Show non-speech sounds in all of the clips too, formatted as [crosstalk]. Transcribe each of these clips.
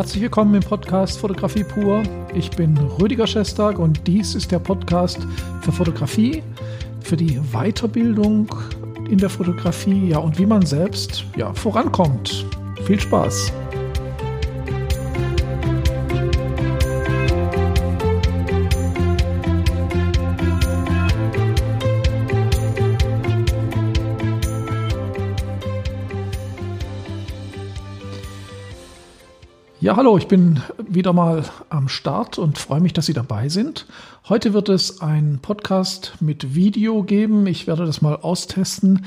Herzlich willkommen im Podcast Fotografie pur. Ich bin Rüdiger Schestag und dies ist der Podcast für Fotografie, für die Weiterbildung in der Fotografie, ja und wie man selbst ja vorankommt. Viel Spaß. Ja, hallo, ich bin wieder mal am Start und freue mich, dass Sie dabei sind. Heute wird es einen Podcast mit Video geben. Ich werde das mal austesten,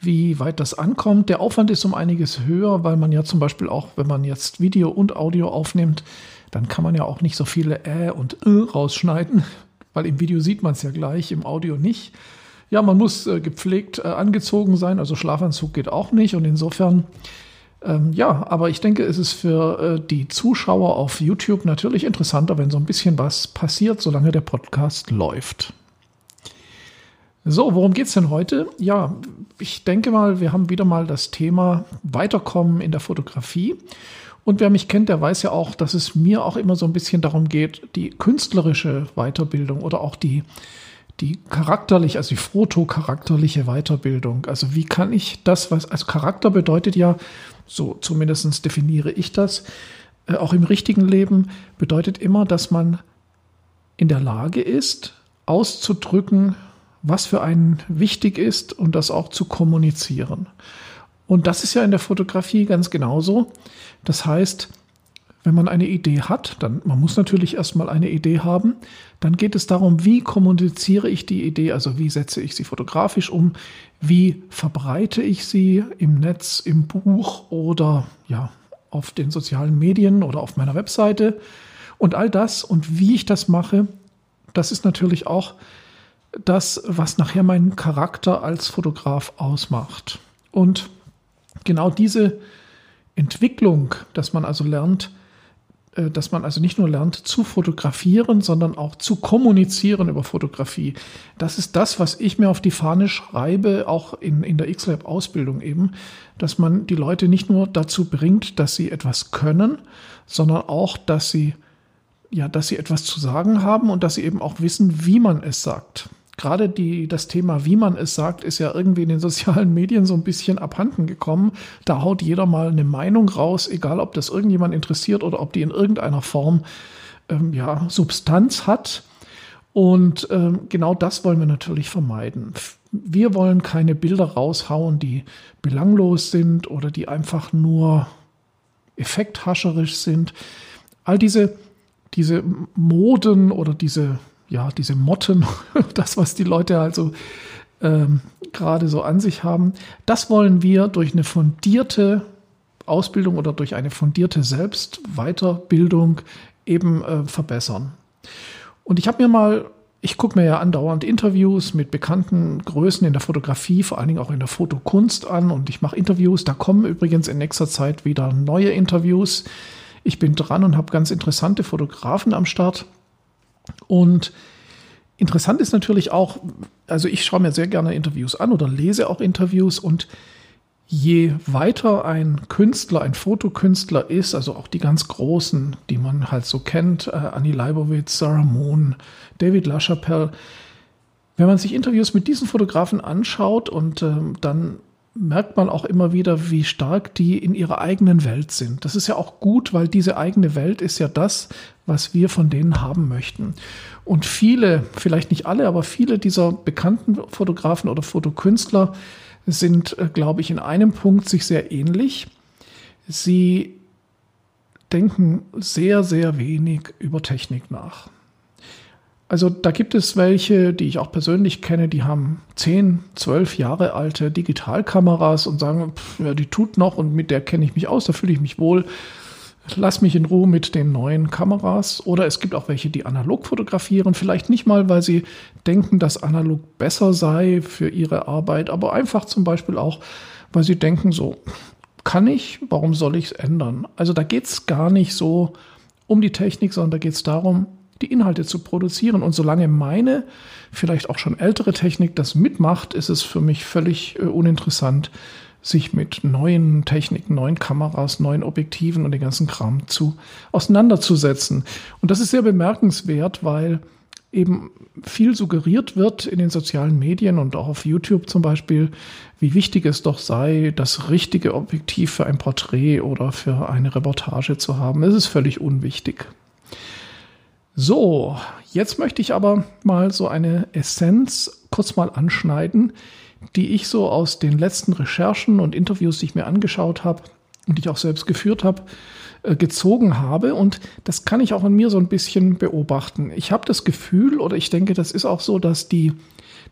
wie weit das ankommt. Der Aufwand ist um einiges höher, weil man ja zum Beispiel auch, wenn man jetzt Video und Audio aufnimmt, dann kann man ja auch nicht so viele Ä und Ö rausschneiden, weil im Video sieht man es ja gleich, im Audio nicht. Ja, man muss äh, gepflegt äh, angezogen sein, also Schlafanzug geht auch nicht und insofern ähm, ja, aber ich denke, es ist für äh, die Zuschauer auf YouTube natürlich interessanter, wenn so ein bisschen was passiert, solange der Podcast läuft. So, worum geht es denn heute? Ja, ich denke mal, wir haben wieder mal das Thema Weiterkommen in der Fotografie. Und wer mich kennt, der weiß ja auch, dass es mir auch immer so ein bisschen darum geht, die künstlerische Weiterbildung oder auch die, die charakterliche, also die fotocharakterliche Weiterbildung. Also wie kann ich das, was, also Charakter bedeutet ja, so zumindest definiere ich das, äh, auch im richtigen Leben, bedeutet immer, dass man in der Lage ist, auszudrücken, was für einen wichtig ist und das auch zu kommunizieren. Und das ist ja in der Fotografie ganz genauso. Das heißt, wenn man eine Idee hat, dann man muss natürlich erstmal eine Idee haben, dann geht es darum, wie kommuniziere ich die Idee, also wie setze ich sie fotografisch um, wie verbreite ich sie im Netz, im Buch oder ja, auf den sozialen Medien oder auf meiner Webseite? Und all das und wie ich das mache, das ist natürlich auch das, was nachher meinen Charakter als Fotograf ausmacht. Und genau diese Entwicklung, dass man also lernt, dass man also nicht nur lernt zu fotografieren, sondern auch zu kommunizieren über Fotografie. Das ist das, was ich mir auf die Fahne schreibe, auch in, in der X-Lab-Ausbildung eben, dass man die Leute nicht nur dazu bringt, dass sie etwas können, sondern auch, dass sie, ja, dass sie etwas zu sagen haben und dass sie eben auch wissen, wie man es sagt gerade die, das Thema, wie man es sagt, ist ja irgendwie in den [laughs] sozialen Medien so ein bisschen abhanden gekommen. Da haut jeder mal eine Meinung raus, egal ob das irgendjemand interessiert oder ob die in irgendeiner Form ähm, ja, Substanz hat. Und ähm, genau das wollen wir natürlich vermeiden. Wir wollen keine Bilder raushauen, die belanglos sind oder die einfach nur effekthascherisch sind. All diese, diese Moden oder diese ja, diese Motten, [laughs] das, was die Leute also ähm, gerade so an sich haben, das wollen wir durch eine fundierte Ausbildung oder durch eine fundierte Selbstweiterbildung eben äh, verbessern. Und ich habe mir mal, ich gucke mir ja andauernd Interviews mit bekannten Größen in der Fotografie, vor allen Dingen auch in der Fotokunst an und ich mache Interviews. Da kommen übrigens in nächster Zeit wieder neue Interviews. Ich bin dran und habe ganz interessante Fotografen am Start. Und interessant ist natürlich auch, also ich schaue mir sehr gerne Interviews an oder lese auch Interviews und je weiter ein Künstler, ein Fotokünstler ist, also auch die ganz großen, die man halt so kennt, äh, Annie Leibowitz, Sarah Moon, David LaChapelle, wenn man sich Interviews mit diesen Fotografen anschaut und äh, dann merkt man auch immer wieder, wie stark die in ihrer eigenen Welt sind. Das ist ja auch gut, weil diese eigene Welt ist ja das, was wir von denen haben möchten. Und viele, vielleicht nicht alle, aber viele dieser bekannten Fotografen oder Fotokünstler sind, äh, glaube ich, in einem Punkt sich sehr ähnlich. Sie denken sehr, sehr wenig über Technik nach. Also da gibt es welche, die ich auch persönlich kenne, die haben 10, 12 Jahre alte Digitalkameras und sagen, pff, ja, die tut noch und mit der kenne ich mich aus, da fühle ich mich wohl. Lass mich in Ruhe mit den neuen Kameras. Oder es gibt auch welche, die analog fotografieren. Vielleicht nicht mal, weil sie denken, dass analog besser sei für ihre Arbeit, aber einfach zum Beispiel auch, weil sie denken, so kann ich, warum soll ich es ändern? Also da geht es gar nicht so um die Technik, sondern da geht es darum, die Inhalte zu produzieren. Und solange meine, vielleicht auch schon ältere Technik das mitmacht, ist es für mich völlig äh, uninteressant, sich mit neuen Techniken, neuen Kameras, neuen Objektiven und den ganzen Kram zu auseinanderzusetzen. Und das ist sehr bemerkenswert, weil eben viel suggeriert wird in den sozialen Medien und auch auf YouTube zum Beispiel, wie wichtig es doch sei, das richtige Objektiv für ein Porträt oder für eine Reportage zu haben. Es ist völlig unwichtig. So, jetzt möchte ich aber mal so eine Essenz kurz mal anschneiden, die ich so aus den letzten Recherchen und Interviews, die ich mir angeschaut habe und die ich auch selbst geführt habe, äh, gezogen habe. Und das kann ich auch an mir so ein bisschen beobachten. Ich habe das Gefühl, oder ich denke, das ist auch so, dass die,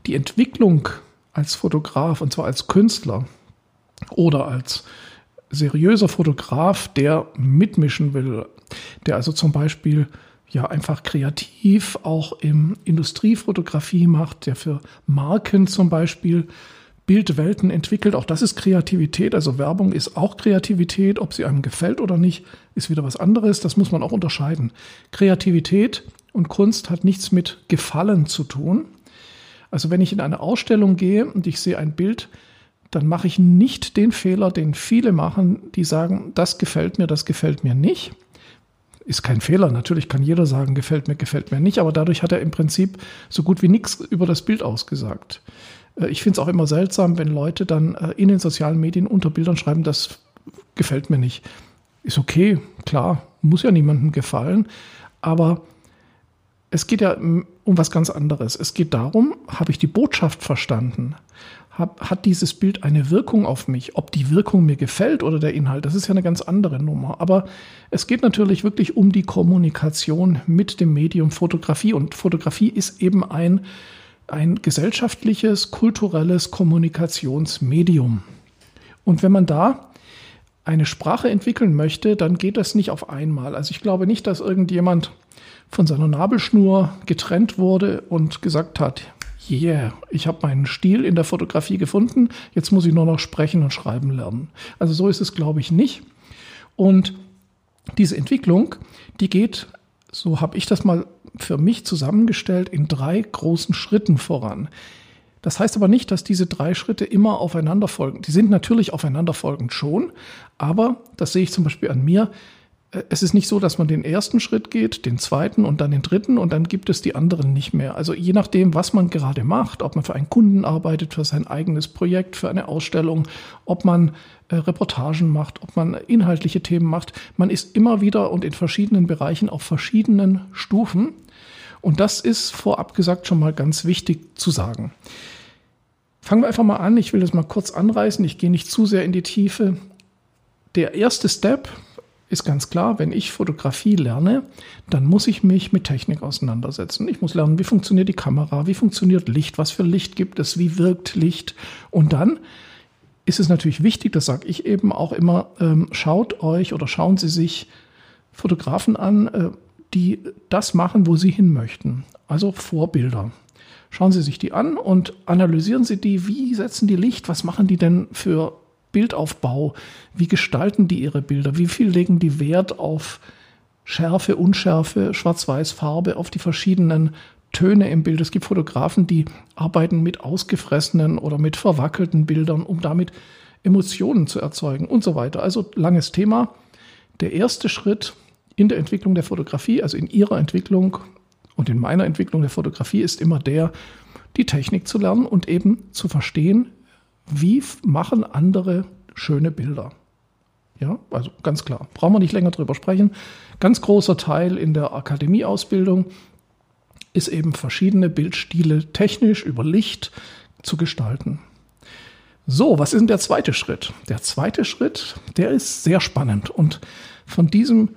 die Entwicklung als Fotograf, und zwar als Künstler oder als seriöser Fotograf, der mitmischen will, der also zum Beispiel ja einfach kreativ auch im Industriefotografie macht, der für Marken zum Beispiel Bildwelten entwickelt. Auch das ist Kreativität. Also Werbung ist auch Kreativität. Ob sie einem gefällt oder nicht, ist wieder was anderes. Das muss man auch unterscheiden. Kreativität und Kunst hat nichts mit Gefallen zu tun. Also wenn ich in eine Ausstellung gehe und ich sehe ein Bild, dann mache ich nicht den Fehler, den viele machen, die sagen, das gefällt mir, das gefällt mir nicht ist kein Fehler. Natürlich kann jeder sagen, gefällt mir, gefällt mir nicht, aber dadurch hat er im Prinzip so gut wie nichts über das Bild ausgesagt. Äh, ich finde es auch immer seltsam, wenn Leute dann äh, in den sozialen Medien unter Bildern schreiben, das gefällt mir nicht. Ist okay, klar, muss ja niemandem gefallen, aber es geht ja um was ganz anderes. Es geht darum, habe ich die Botschaft verstanden? Hab, hat dieses Bild eine Wirkung auf mich? Ob die Wirkung mir gefällt oder der Inhalt, das ist ja eine ganz andere Nummer. Aber es geht natürlich wirklich um die Kommunikation mit dem Medium Fotografie. Und Fotografie ist eben ein, ein gesellschaftliches, kulturelles Kommunikationsmedium. Und wenn man da eine Sprache entwickeln möchte, dann geht das nicht auf einmal. Also ich glaube nicht, dass irgendjemand von seiner Nabelschnur getrennt wurde und gesagt hat, yeah, ich habe meinen Stil in der Fotografie gefunden, jetzt muss ich nur noch sprechen und schreiben lernen. Also so ist es, glaube ich, nicht. Und diese Entwicklung, die geht, so habe ich das mal für mich zusammengestellt, in drei großen Schritten voran. Das heißt aber nicht, dass diese drei Schritte immer aufeinander folgen. Die sind natürlich aufeinanderfolgend schon, aber das sehe ich zum Beispiel an mir es ist nicht so, dass man den ersten Schritt geht, den zweiten und dann den dritten und dann gibt es die anderen nicht mehr. Also je nachdem, was man gerade macht, ob man für einen Kunden arbeitet, für sein eigenes Projekt, für eine Ausstellung, ob man äh, Reportagen macht, ob man inhaltliche Themen macht, man ist immer wieder und in verschiedenen Bereichen auf verschiedenen Stufen. Und das ist vorab gesagt schon mal ganz wichtig zu sagen. Fangen wir einfach mal an. Ich will das mal kurz anreißen. Ich gehe nicht zu sehr in die Tiefe. Der erste Step, ist ganz klar, wenn ich Fotografie lerne, dann muss ich mich mit Technik auseinandersetzen. Ich muss lernen, wie funktioniert die Kamera, wie funktioniert Licht, was für Licht gibt es, wie wirkt Licht. Und dann ist es natürlich wichtig, das sage ich eben auch immer, ähm, schaut euch oder schauen Sie sich Fotografen an, äh, die das machen, wo Sie hin möchten. Also Vorbilder. Schauen Sie sich die an und analysieren Sie die. Wie setzen die Licht? Was machen die denn für Bildaufbau? Wie gestalten die ihre Bilder? Wie viel legen die Wert auf Schärfe, Unschärfe, Schwarz-Weiß, Farbe, auf die verschiedenen Töne im Bild? Es gibt Fotografen, die arbeiten mit ausgefressenen oder mit verwackelten Bildern, um damit Emotionen zu erzeugen und so weiter. Also langes Thema. Der erste Schritt in der Entwicklung der Fotografie, also in ihrer Entwicklung und in meiner Entwicklung der Fotografie, ist immer der, die Technik zu lernen und eben zu verstehen, wie machen andere schöne Bilder? Ja, also ganz klar, brauchen wir nicht länger drüber sprechen. Ganz großer Teil in der Akademieausbildung ist eben verschiedene Bildstile technisch über Licht zu gestalten. So, was ist denn der zweite Schritt? Der zweite Schritt, der ist sehr spannend und von diesem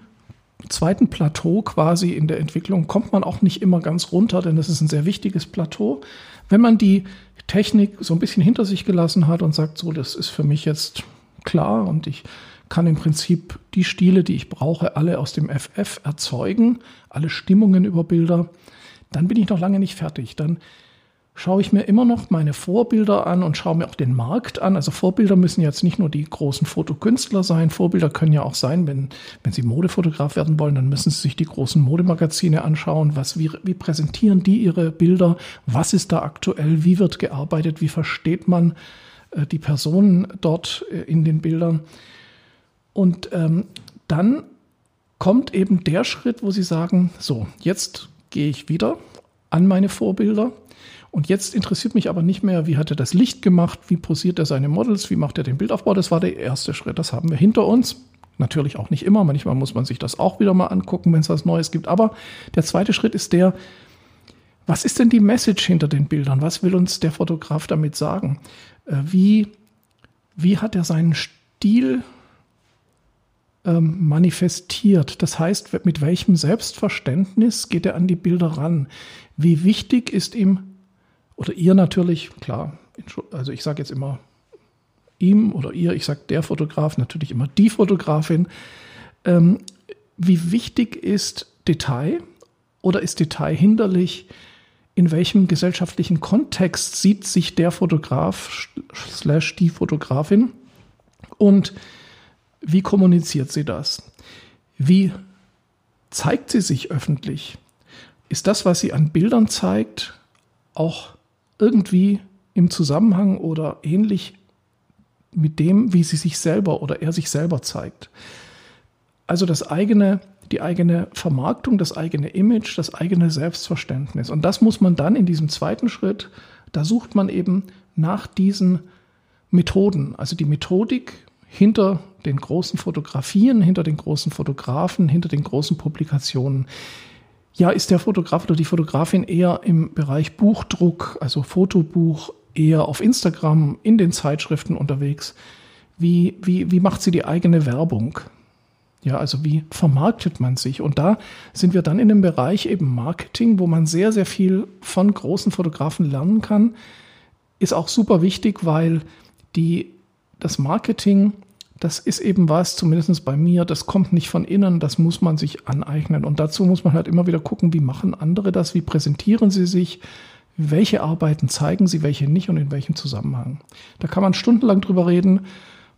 zweiten Plateau quasi in der Entwicklung kommt man auch nicht immer ganz runter, denn das ist ein sehr wichtiges Plateau. Wenn man die Technik so ein bisschen hinter sich gelassen hat und sagt, so, das ist für mich jetzt klar und ich kann im Prinzip die Stile, die ich brauche, alle aus dem FF erzeugen, alle Stimmungen über Bilder, dann bin ich noch lange nicht fertig. Dann schaue ich mir immer noch meine Vorbilder an und schaue mir auch den Markt an. Also Vorbilder müssen jetzt nicht nur die großen Fotokünstler sein. Vorbilder können ja auch sein, wenn, wenn Sie Modefotograf werden wollen, dann müssen Sie sich die großen Modemagazine anschauen. Was, wie, wie präsentieren die ihre Bilder? Was ist da aktuell? Wie wird gearbeitet? Wie versteht man äh, die Personen dort äh, in den Bildern. Und ähm, dann kommt eben der Schritt, wo Sie sagen, so, jetzt gehe ich wieder an meine Vorbilder. Und jetzt interessiert mich aber nicht mehr, wie hat er das Licht gemacht, wie posiert er seine Models, wie macht er den Bildaufbau. Das war der erste Schritt. Das haben wir hinter uns. Natürlich auch nicht immer. Manchmal muss man sich das auch wieder mal angucken, wenn es was Neues gibt. Aber der zweite Schritt ist der, was ist denn die Message hinter den Bildern? Was will uns der Fotograf damit sagen? Äh, wie, wie hat er seinen Stil ähm, manifestiert? Das heißt, mit welchem Selbstverständnis geht er an die Bilder ran? Wie wichtig ist ihm, oder ihr natürlich, klar, also ich sage jetzt immer ihm oder ihr, ich sage der Fotograf, natürlich immer die Fotografin. Ähm, wie wichtig ist Detail oder ist Detail hinderlich? In welchem gesellschaftlichen Kontext sieht sich der Fotograf slash die Fotografin und wie kommuniziert sie das? Wie zeigt sie sich öffentlich? Ist das, was sie an Bildern zeigt, auch irgendwie im Zusammenhang oder ähnlich mit dem, wie sie sich selber oder er sich selber zeigt. Also das eigene, die eigene Vermarktung, das eigene Image, das eigene Selbstverständnis. Und das muss man dann in diesem zweiten Schritt, da sucht man eben nach diesen Methoden, also die Methodik hinter den großen Fotografien, hinter den großen Fotografen, hinter den großen Publikationen. Ja, ist der Fotograf oder die Fotografin eher im Bereich Buchdruck, also Fotobuch, eher auf Instagram, in den Zeitschriften unterwegs. Wie, wie, wie macht sie die eigene Werbung? Ja, also wie vermarktet man sich? Und da sind wir dann in dem Bereich eben Marketing, wo man sehr, sehr viel von großen Fotografen lernen kann. Ist auch super wichtig, weil die, das Marketing, das ist eben was, zumindest bei mir, das kommt nicht von innen, das muss man sich aneignen. Und dazu muss man halt immer wieder gucken, wie machen andere das, wie präsentieren sie sich, welche Arbeiten zeigen sie, welche nicht und in welchem Zusammenhang. Da kann man stundenlang drüber reden.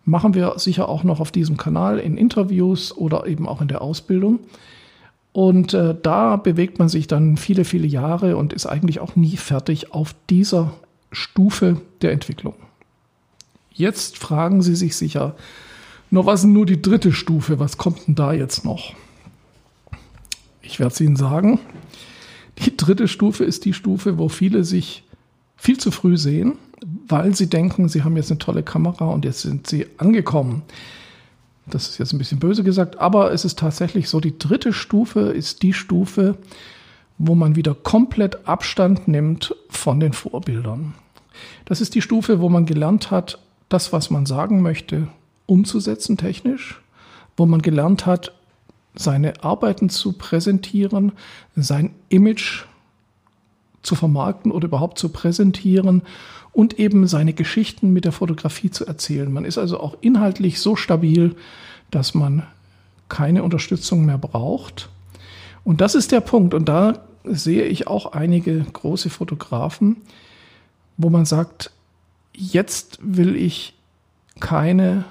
Machen wir sicher auch noch auf diesem Kanal in Interviews oder eben auch in der Ausbildung. Und äh, da bewegt man sich dann viele, viele Jahre und ist eigentlich auch nie fertig auf dieser Stufe der Entwicklung. Jetzt fragen Sie sich sicher, nur was ist nur die dritte Stufe? Was kommt denn da jetzt noch? Ich werde es Ihnen sagen. Die dritte Stufe ist die Stufe, wo viele sich viel zu früh sehen, weil sie denken, sie haben jetzt eine tolle Kamera und jetzt sind sie angekommen. Das ist jetzt ein bisschen böse gesagt, aber es ist tatsächlich so, die dritte Stufe ist die Stufe, wo man wieder komplett Abstand nimmt von den Vorbildern. Das ist die Stufe, wo man gelernt hat, das, was man sagen möchte, umzusetzen technisch, wo man gelernt hat, seine Arbeiten zu präsentieren, sein Image zu vermarkten oder überhaupt zu präsentieren und eben seine Geschichten mit der Fotografie zu erzählen. Man ist also auch inhaltlich so stabil, dass man keine Unterstützung mehr braucht. Und das ist der Punkt. Und da sehe ich auch einige große Fotografen, wo man sagt, jetzt will ich keine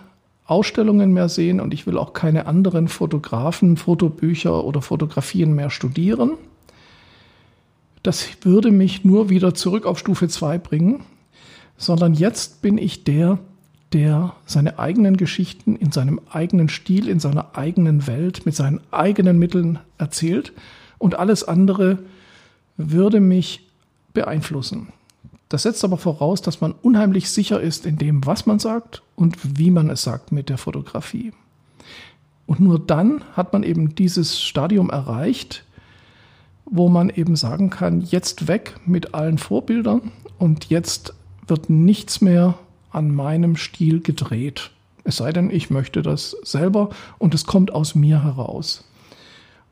Ausstellungen mehr sehen und ich will auch keine anderen Fotografen, Fotobücher oder Fotografien mehr studieren. Das würde mich nur wieder zurück auf Stufe 2 bringen, sondern jetzt bin ich der, der seine eigenen Geschichten in seinem eigenen Stil, in seiner eigenen Welt, mit seinen eigenen Mitteln erzählt und alles andere würde mich beeinflussen. Das setzt aber voraus, dass man unheimlich sicher ist in dem, was man sagt und wie man es sagt mit der Fotografie. Und nur dann hat man eben dieses Stadium erreicht, wo man eben sagen kann, jetzt weg mit allen Vorbildern und jetzt wird nichts mehr an meinem Stil gedreht. Es sei denn, ich möchte das selber und es kommt aus mir heraus.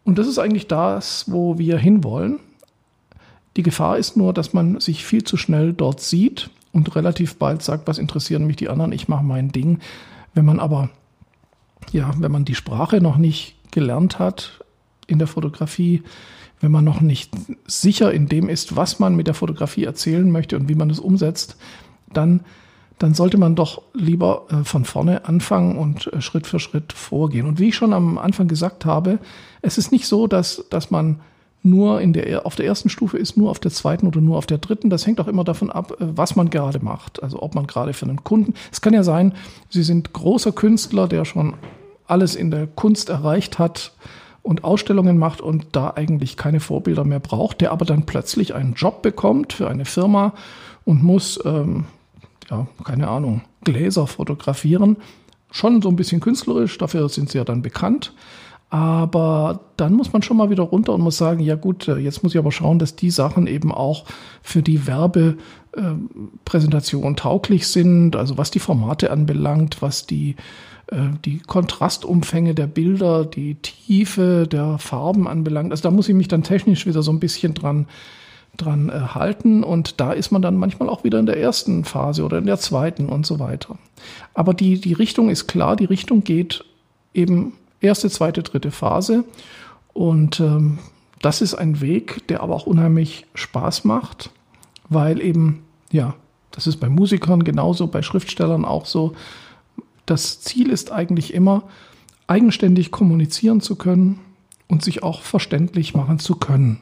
Und das ist eigentlich das, wo wir hinwollen. Die Gefahr ist nur, dass man sich viel zu schnell dort sieht und relativ bald sagt, was interessieren mich die anderen, ich mache mein Ding. Wenn man aber, ja, wenn man die Sprache noch nicht gelernt hat in der Fotografie, wenn man noch nicht sicher in dem ist, was man mit der Fotografie erzählen möchte und wie man es umsetzt, dann, dann sollte man doch lieber äh, von vorne anfangen und äh, Schritt für Schritt vorgehen. Und wie ich schon am Anfang gesagt habe, es ist nicht so, dass, dass man nur in der, auf der ersten Stufe ist, nur auf der zweiten oder nur auf der dritten. Das hängt auch immer davon ab, äh, was man gerade macht. Also ob man gerade für einen Kunden, es kann ja sein, Sie sind großer Künstler, der schon alles in der Kunst erreicht hat und Ausstellungen macht und da eigentlich keine Vorbilder mehr braucht, der aber dann plötzlich einen Job bekommt für eine Firma und muss, ähm, ja, keine Ahnung, Gläser fotografieren. Schon so ein bisschen künstlerisch, dafür sind sie ja dann bekannt. Aber dann muss man schon mal wieder runter und muss sagen, ja gut, äh, jetzt muss ich aber schauen, dass die Sachen eben auch für die Werbepräsentation äh, tauglich sind. Also was die Formate anbelangt, was die, äh, die Kontrastumfänge der Bilder, die Tiefe der Farben anbelangt. Also da muss ich mich dann technisch wieder so ein bisschen dran dran halten und da ist man dann manchmal auch wieder in der ersten Phase oder in der zweiten und so weiter. Aber die, die Richtung ist klar, die Richtung geht eben erste, zweite, dritte Phase. Und ähm, das ist ein Weg, der aber auch unheimlich Spaß macht, weil eben, ja, das ist bei Musikern genauso, bei Schriftstellern auch so. Das Ziel ist eigentlich immer, eigenständig kommunizieren zu können und sich auch verständlich machen zu können.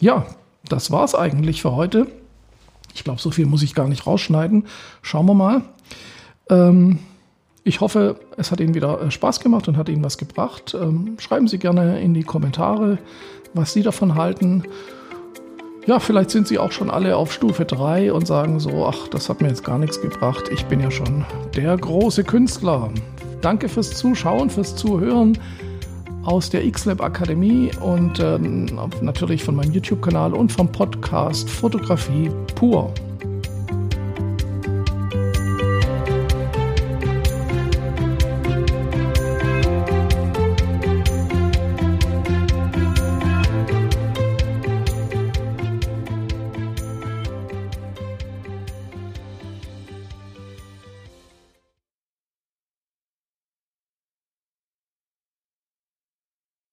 Ja, das war es eigentlich für heute. Ich glaube, so viel muss ich gar nicht rausschneiden. Schauen wir mal. Ähm, ich hoffe, es hat Ihnen wieder äh, Spaß gemacht und hat Ihnen was gebracht. Ähm, schreiben Sie gerne in die Kommentare, was Sie davon halten. Ja, vielleicht sind Sie auch schon alle auf Stufe 3 und sagen so, ach, das hat mir jetzt gar nichts gebracht. Ich bin ja schon der große Künstler. Danke fürs Zuschauen, fürs Zuhören aus der XLab Akademie und äh, natürlich von meinem YouTube-Kanal und vom Podcast Fotografie pur.